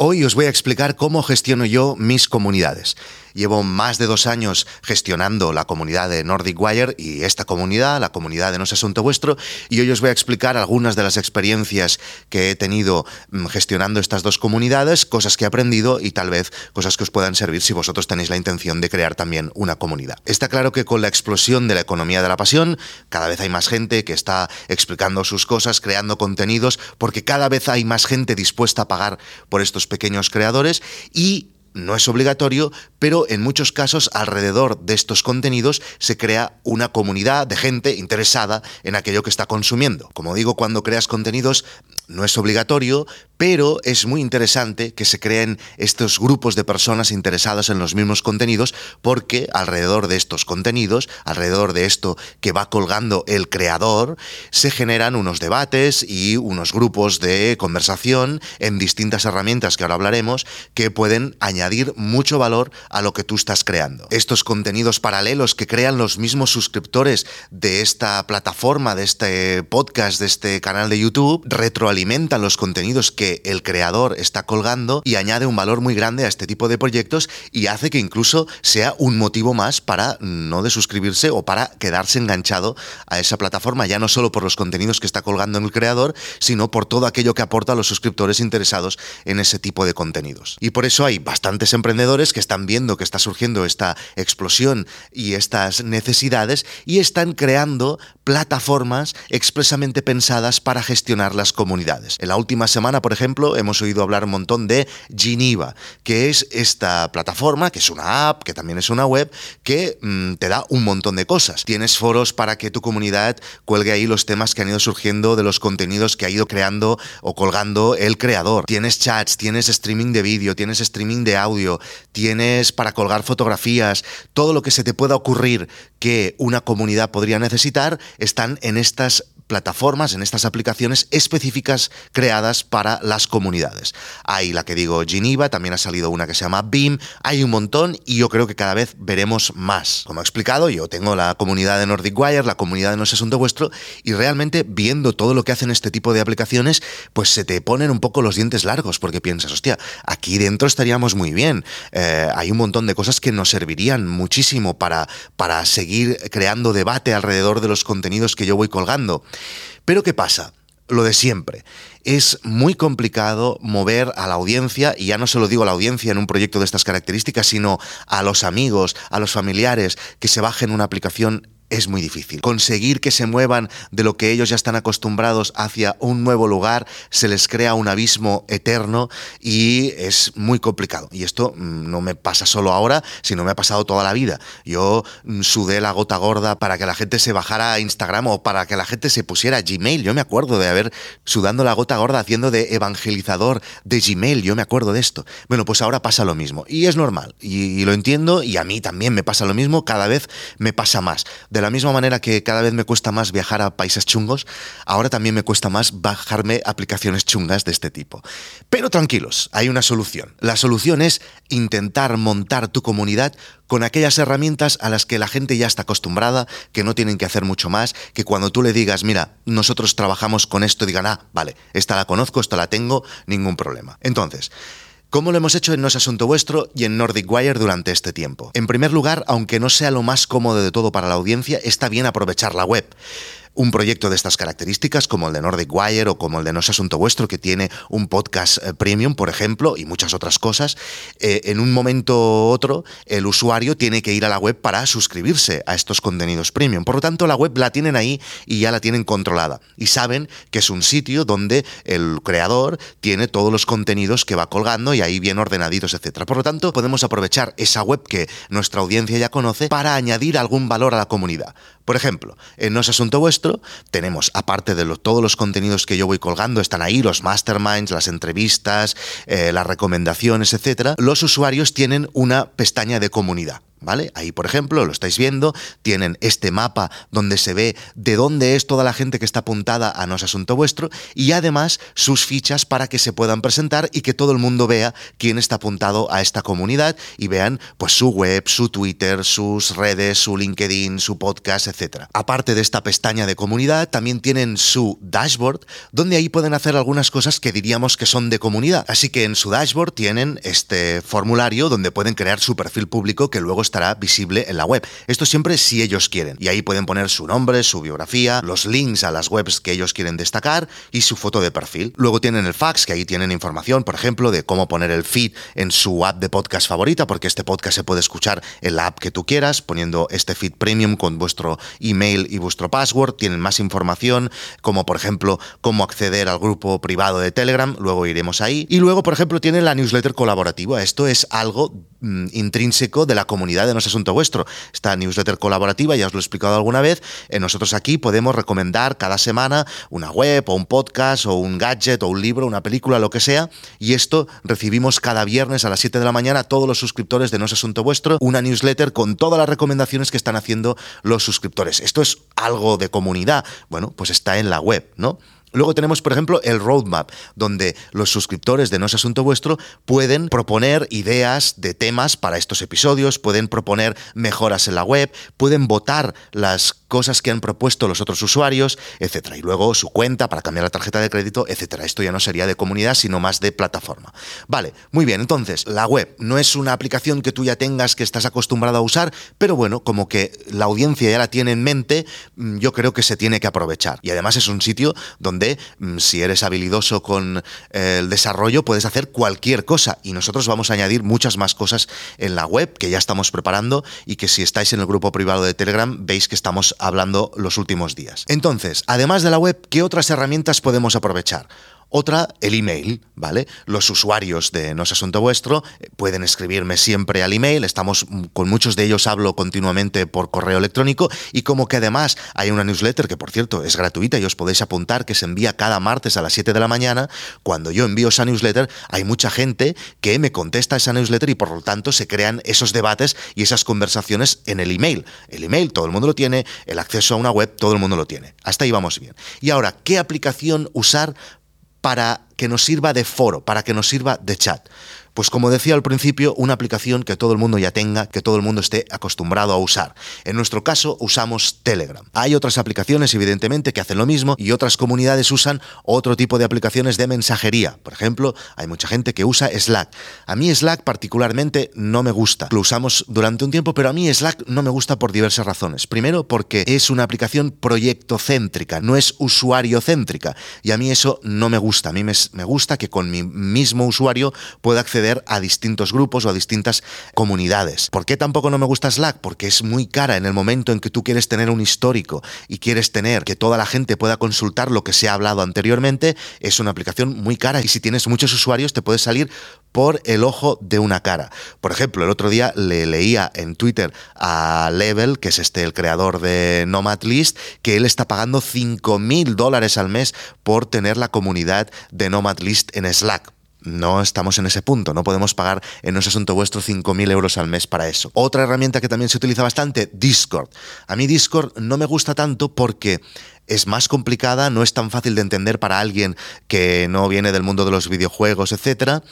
Hoy os voy a explicar cómo gestiono yo mis comunidades. Llevo más de dos años gestionando la comunidad de Nordic Wire y esta comunidad, la comunidad de No es Asunto Vuestro, y hoy os voy a explicar algunas de las experiencias que he tenido mm, gestionando estas dos comunidades, cosas que he aprendido y tal vez cosas que os puedan servir si vosotros tenéis la intención de crear también una comunidad. Está claro que con la explosión de la economía de la pasión, cada vez hay más gente que está explicando sus cosas, creando contenidos, porque cada vez hay más gente dispuesta a pagar por estos pequeños creadores y no es obligatorio, pero en muchos casos alrededor de estos contenidos se crea una comunidad de gente interesada en aquello que está consumiendo. Como digo, cuando creas contenidos no es obligatorio, pero es muy interesante que se creen estos grupos de personas interesadas en los mismos contenidos porque alrededor de estos contenidos, alrededor de esto que va colgando el creador, se generan unos debates y unos grupos de conversación en distintas herramientas que ahora hablaremos que pueden añadir mucho valor a lo que tú estás creando. Estos contenidos paralelos que crean los mismos suscriptores de esta plataforma, de este podcast, de este canal de YouTube, retroalimentan los contenidos que el creador está colgando y añade un valor muy grande a este tipo de proyectos y hace que incluso sea un motivo más para no de suscribirse o para quedarse enganchado a esa plataforma, ya no solo por los contenidos que está colgando en el creador, sino por todo aquello que aporta a los suscriptores interesados en ese tipo de contenidos. Y por eso hay bastantes emprendedores que están viendo que está surgiendo esta explosión y estas necesidades y están creando plataformas expresamente pensadas para gestionar las comunidades. En la última semana, por ejemplo, hemos oído hablar un montón de Geneva, que es esta plataforma, que es una app, que también es una web, que mm, te da un montón de cosas. Tienes foros para que tu comunidad cuelgue ahí los temas que han ido surgiendo de los contenidos que ha ido creando o colgando el creador. Tienes chats, tienes streaming de vídeo, tienes streaming de audio, tienes para colgar fotografías, todo lo que se te pueda ocurrir que una comunidad podría necesitar están en estas plataformas, en estas aplicaciones específicas creadas para las comunidades. Hay la que digo Geneva, también ha salido una que se llama Beam, hay un montón y yo creo que cada vez veremos más. Como he explicado, yo tengo la comunidad de Nordic Wire, la comunidad de No es Asunto Vuestro, y realmente viendo todo lo que hacen este tipo de aplicaciones, pues se te ponen un poco los dientes largos porque piensas, hostia, aquí dentro estaríamos muy bien. Eh, hay un montón de cosas que nos servirían muchísimo para, para seguir creando debate alrededor de los contenidos que yo voy colgando. Pero ¿qué pasa? Lo de siempre. Es muy complicado mover a la audiencia, y ya no se lo digo a la audiencia en un proyecto de estas características, sino a los amigos, a los familiares, que se bajen una aplicación es muy difícil. Conseguir que se muevan de lo que ellos ya están acostumbrados hacia un nuevo lugar, se les crea un abismo eterno y es muy complicado. Y esto mm, no me pasa solo ahora, sino me ha pasado toda la vida. Yo mm, sudé la gota gorda para que la gente se bajara a Instagram o para que la gente se pusiera Gmail. Yo me acuerdo de haber sudando la gota gorda haciendo de evangelizador de Gmail. Yo me acuerdo de esto. Bueno, pues ahora pasa lo mismo. Y es normal. Y, lo entiendo y a mí también me pasa lo mismo. Cada vez me pasa más. La misma manera que cada vez me cuesta más viajar a países chungos, ahora también me cuesta más bajarme aplicaciones chungas de este tipo. Pero tranquilos, hay una solución. La solución es intentar montar tu comunidad con aquellas herramientas a las que la gente ya está acostumbrada, que no tienen que hacer mucho más, que cuando tú le digas, mira, nosotros trabajamos con esto, digan, ah, vale, esta la conozco, esta la tengo, ningún problema. Entonces, ¿Cómo lo hemos hecho en No es Asunto Vuestro y en Nordic Wire durante este tiempo? En primer lugar, aunque no sea lo más cómodo de todo para la audiencia, está bien aprovechar la web un proyecto de estas características, como el de Nordic Wire o como el de No es Asunto Vuestro, que tiene un podcast eh, premium, por ejemplo, y muchas otras cosas, eh, en un momento u otro el usuario tiene que ir a la web para suscribirse a estos contenidos premium. Por lo tanto, la web la tienen ahí y ya la tienen controlada. Y saben que es un sitio donde el creador tiene todos los contenidos que va colgando y ahí bien ordenaditos, etc. Por lo tanto, podemos aprovechar esa web que nuestra audiencia ya conoce para añadir algún valor a la comunidad. Por ejemplo, en No es Asunto Vuestro, tenemos, aparte de todos los contenidos que yo voy colgando, están ahí los masterminds, las entrevistas, eh, las recomendaciones, etcétera. Los usuarios tienen una pestaña de comunidad. ¿Vale? Ahí, por ejemplo, lo estáis viendo, tienen este mapa donde se ve de dónde es toda la gente que está apuntada a No es Asunto Vuestro y además sus fichas para que se puedan presentar y que todo el mundo vea quién está apuntado a esta comunidad y vean pues su web, su Twitter, sus redes, su LinkedIn, su podcast, etc. Aparte de esta pestaña de comunidad, también tienen su dashboard donde ahí pueden hacer algunas cosas que diríamos que son de comunidad. Así que en su dashboard tienen este formulario donde pueden crear su perfil público que luego estará visible en la web. Esto siempre si ellos quieren. Y ahí pueden poner su nombre, su biografía, los links a las webs que ellos quieren destacar y su foto de perfil. Luego tienen el fax, que ahí tienen información, por ejemplo, de cómo poner el feed en su app de podcast favorita, porque este podcast se puede escuchar en la app que tú quieras, poniendo este feed premium con vuestro email y vuestro password. Tienen más información, como por ejemplo cómo acceder al grupo privado de Telegram, luego iremos ahí. Y luego, por ejemplo, tienen la newsletter colaborativa. Esto es algo intrínseco de la comunidad de No es Asunto Vuestro. Esta newsletter colaborativa, ya os lo he explicado alguna vez, eh, nosotros aquí podemos recomendar cada semana una web o un podcast o un gadget o un libro, una película, lo que sea, y esto recibimos cada viernes a las 7 de la mañana todos los suscriptores de No es Asunto Vuestro, una newsletter con todas las recomendaciones que están haciendo los suscriptores. Esto es algo de comunidad. Bueno, pues está en la web, ¿no? Luego tenemos, por ejemplo, el roadmap, donde los suscriptores de No es Asunto Vuestro pueden proponer ideas de temas para estos episodios, pueden proponer mejoras en la web, pueden votar las cosas que han propuesto los otros usuarios, etcétera. Y luego su cuenta para cambiar la tarjeta de crédito, etcétera. Esto ya no sería de comunidad, sino más de plataforma. Vale, muy bien. Entonces, la web no es una aplicación que tú ya tengas, que estás acostumbrado a usar, pero bueno, como que la audiencia ya la tiene en mente, mm, yo creo que se tiene que aprovechar. Y además es un sitio donde, mm, si eres habilidoso con eh, el desarrollo, puedes hacer cualquier cosa. Y nosotros vamos a añadir muchas más cosas en la web que ya estamos preparando y que si estáis en el grupo privado de Telegram, veis que estamos hablando los últimos días. Entonces, además de la web, ¿qué otras herramientas podemos aprovechar? Otra, el email, ¿vale? Los usuarios de No es Asunto Vuestro eh, pueden escribirme siempre al email, estamos mm, con muchos de ellos hablo continuamente por correo electrónico y como que además hay una newsletter que por cierto es gratuita y os podéis apuntar que se envía cada martes a las 7 de la mañana, cuando yo envío esa newsletter hay mucha gente que me contesta esa newsletter y por lo tanto se crean esos debates y esas conversaciones en el email. El email todo el mundo lo tiene, el acceso a una web todo el mundo lo tiene. Hasta ahí vamos bien. Y ahora, ¿qué aplicación usar para que nos sirva de foro, para que nos sirva de chat. Pues como decía al principio, una aplicación que todo el mundo ya tenga, que todo el mundo esté acostumbrado a usar. En nuestro caso usamos Telegram. Hay otras aplicaciones evidentemente que hacen lo mismo y otras comunidades usan otro tipo de aplicaciones de mensajería. Por ejemplo, hay mucha gente que usa Slack. A mí Slack particularmente no me gusta. Lo usamos durante un tiempo, pero a mí Slack no me gusta por diversas razones. Primero, porque es una aplicación proyectocéntrica, no es usuario-céntrica. Y a mí eso no me gusta. A mí me gusta que con mi mismo usuario pueda acceder a distintos grupos o a distintas comunidades. ¿Por qué tampoco no me gusta Slack? Porque es muy cara en el momento en que tú quieres tener un histórico y quieres tener que toda la gente pueda consultar lo que se ha hablado anteriormente, es una aplicación muy cara y si tienes muchos usuarios te puede salir por el ojo de una cara. Por ejemplo, el otro día le leía en Twitter a Level, que es este el creador de Nomad List, que él está pagando 5.000 dólares al mes por tener la comunidad de Nomad List en Slack no estamos en ese punto, no podemos pagar en ese asunto vuestro 5.000 euros al mes para eso. Otra herramienta que también se utiliza bastante, Discord. A mí Discord no me gusta tanto porque es más complicada, no es tan fácil de entender para alguien que no viene del mundo de los videojuegos, etcétera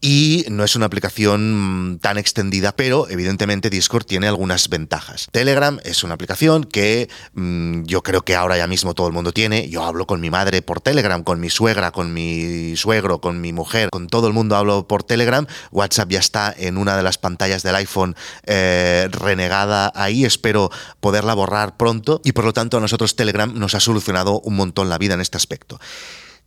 y no es una aplicación mm, tan extendida, pero evidentemente Discord tiene algunas ventajas. Telegram es una aplicación que mm, yo creo que ahora ya mismo todo el mundo tiene. Yo hablo con mi madre por Telegram, con mi suegra, con mi suegro, con mi mujer, con todo el mundo hablo por Telegram. WhatsApp ya está en una de las pantallas del iPhone eh, renegada ahí. Espero poderla borrar pronto y por lo tanto a nosotros Telegram nos ha solucionado un montón la vida en este aspecto.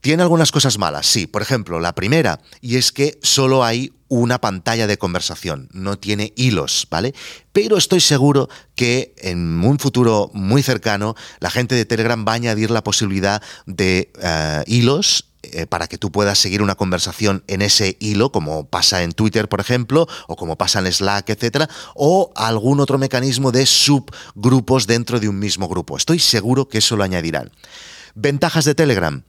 Tiene algunas cosas malas, sí. Por ejemplo, la primera, y es que solo hay una pantalla de conversación, no tiene hilos, ¿vale? Pero estoy seguro que en un futuro muy cercano la gente de Telegram va a añadir la posibilidad de eh, hilos eh, para que tú puedas seguir una conversación en ese hilo, como pasa en Twitter, por ejemplo, o como pasa en Slack, etcétera, o algún otro mecanismo de subgrupos dentro de un mismo grupo. Estoy seguro que eso lo añadirán. Ventajas de Telegram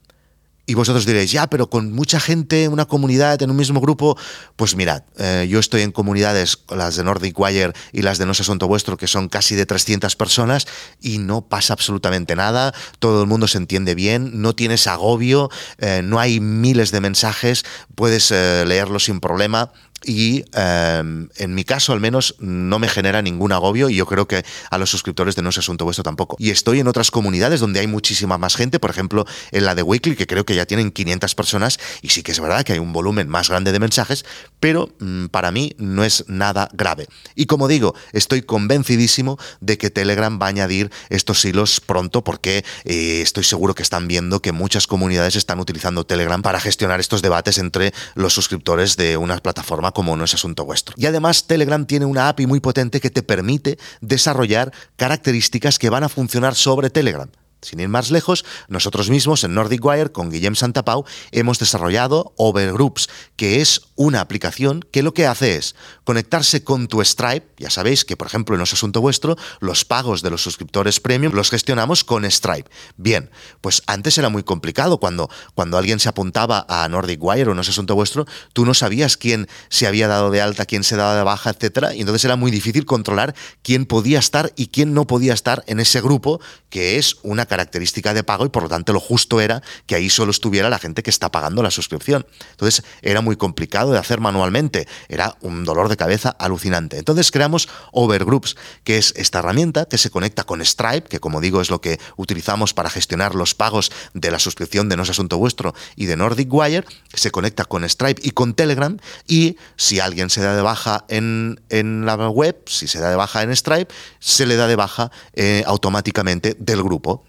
Y vosotros diréis, ya, pero con mucha gente, una comunidad, en un mismo grupo, pues mirad, eh, yo estoy en comunidades, las de Nordic Wire y las de No es Asunto Vuestro, que son casi de 300 personas, y no pasa absolutamente nada, todo el mundo se entiende bien, no tienes agobio, eh, no hay miles de mensajes, puedes eh, leerlos sin problema y em, en mi caso al menos no me genera ningún agobio y yo creo que a los suscriptores de No es Asunto Vuestro tampoco. Y estoy en otras comunidades donde hay muchísima más gente, por ejemplo en la de Weekly que creo que ya tienen 500 personas y sí que es verdad que hay un volumen más grande de mensajes, pero mm, para mí no es nada grave. Y como digo, estoy convencidísimo de que Telegram va a añadir estos hilos pronto porque eh, estoy seguro que están viendo que muchas comunidades están utilizando Telegram para gestionar estos debates entre los suscriptores de una plataforma como no es asunto vuestro. Y además Telegram tiene una API muy potente que te permite desarrollar características que van a funcionar sobre Telegram. Sin ir más lejos, nosotros mismos en Nordic Wire con Guillem Santapau hemos desarrollado Overgroups, que es una aplicación que lo que hace es conectarse con tu Stripe. Ya sabéis que, por ejemplo, en los asunto vuestro, los pagos de los suscriptores premium los gestionamos con Stripe. Bien, pues antes era muy complicado. Cuando, cuando alguien se apuntaba a Nordic Wire o no es asunto vuestro, tú no sabías quién se había dado de alta, quién se daba de baja, etcétera, y entonces era muy difícil controlar quién podía estar y quién no podía estar en ese grupo, que es una característica de pago y por lo tanto lo justo era que ahí solo estuviera la gente que está pagando la suscripción. Entonces era muy complicado de hacer manualmente, era un dolor de cabeza alucinante. Entonces creamos Overgroups, que es esta herramienta que se conecta con Stripe, que como digo es lo que utilizamos para gestionar los pagos de la suscripción de No es Asunto Vuestro y de Nordic Wire, se conecta con Stripe y con Telegram y si alguien se da de baja en, en la web, si se da de baja en Stripe, se le da de baja eh, automáticamente del grupo.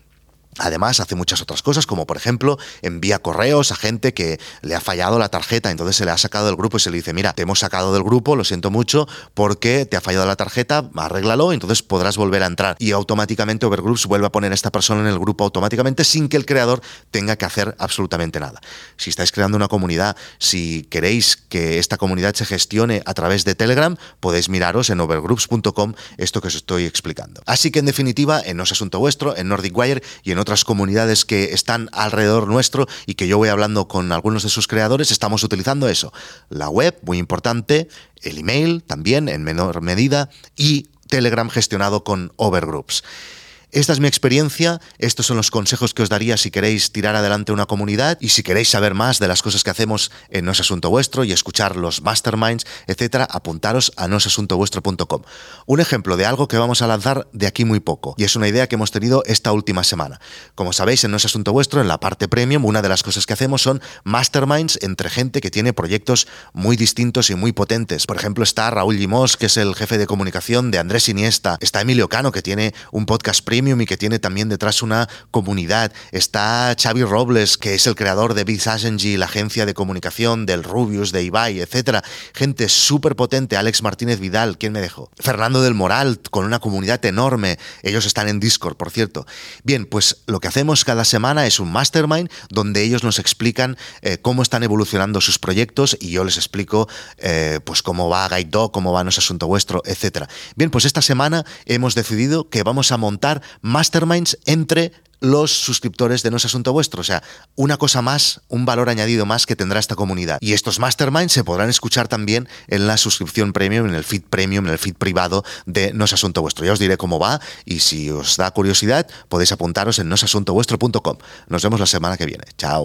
Además, hace muchas otras cosas, como por ejemplo, envía correos a gente que le ha fallado la tarjeta, entonces se le ha sacado del grupo y se le dice, mira, te hemos sacado del grupo, lo siento mucho, porque te ha fallado la tarjeta, arréglalo, entonces podrás volver a entrar. Y automáticamente Overgroups vuelve a poner a esta persona en el grupo automáticamente sin que el creador tenga que hacer absolutamente nada. Si estáis creando una comunidad, si queréis que esta comunidad se gestione a través de Telegram, podéis miraros en overgroups.com esto que os estoy explicando. Así que en definitiva, en No es Asunto Vuestro, en Nordic Wire y en otras comunidades que están alrededor nuestro y que yo voy hablando con algunos de sus creadores, estamos utilizando eso. La web, muy importante, el email también en menor medida y Telegram gestionado con Overgroups. Esta es mi experiencia, estos son los consejos que os daría si queréis tirar adelante una comunidad y si queréis saber más de las cosas que hacemos en No es Asunto Vuestro y escuchar los masterminds, etcétera, apuntaros a noesasuntovuestro.com. Un ejemplo de algo que vamos a lanzar de aquí muy poco y es una idea que hemos tenido esta última semana. Como sabéis, en No es Asunto Vuestro, en la parte premium, una de las cosas que hacemos son masterminds entre gente que tiene proyectos muy distintos y muy potentes. Por ejemplo, está Raúl Limos, que es el jefe de comunicación de Andrés Iniesta, está Emilio Cano, que tiene un podcast premium y que tiene también detrás una comunidad. Está Xavi Robles, que es el creador de Biz Agency, la agencia de comunicación del Rubius, de Ibai, etcétera. Gente súper potente. Alex Martínez Vidal, ¿quién me dejó? Fernando del Moral, con una comunidad enorme. Ellos están en Discord, por cierto. Bien, pues lo que hacemos cada semana es un mastermind donde ellos nos explican eh, cómo están evolucionando sus proyectos y yo les explico eh, pues cómo va Guide Dog, cómo va nuestro asunto vuestro, etcétera. Bien, pues esta semana hemos decidido que vamos a montar masterminds entre los suscriptores de No es Asunto Vuestro. O sea, una cosa más, un valor añadido más que tendrá esta comunidad. Y estos masterminds se podrán escuchar también en la suscripción premium, en el feed premium, en el feed privado de No es Asunto Vuestro. Ya os diré cómo va y si os da curiosidad podéis apuntaros en nosasuntovuestro.com. Nos vemos la semana que viene. Chao.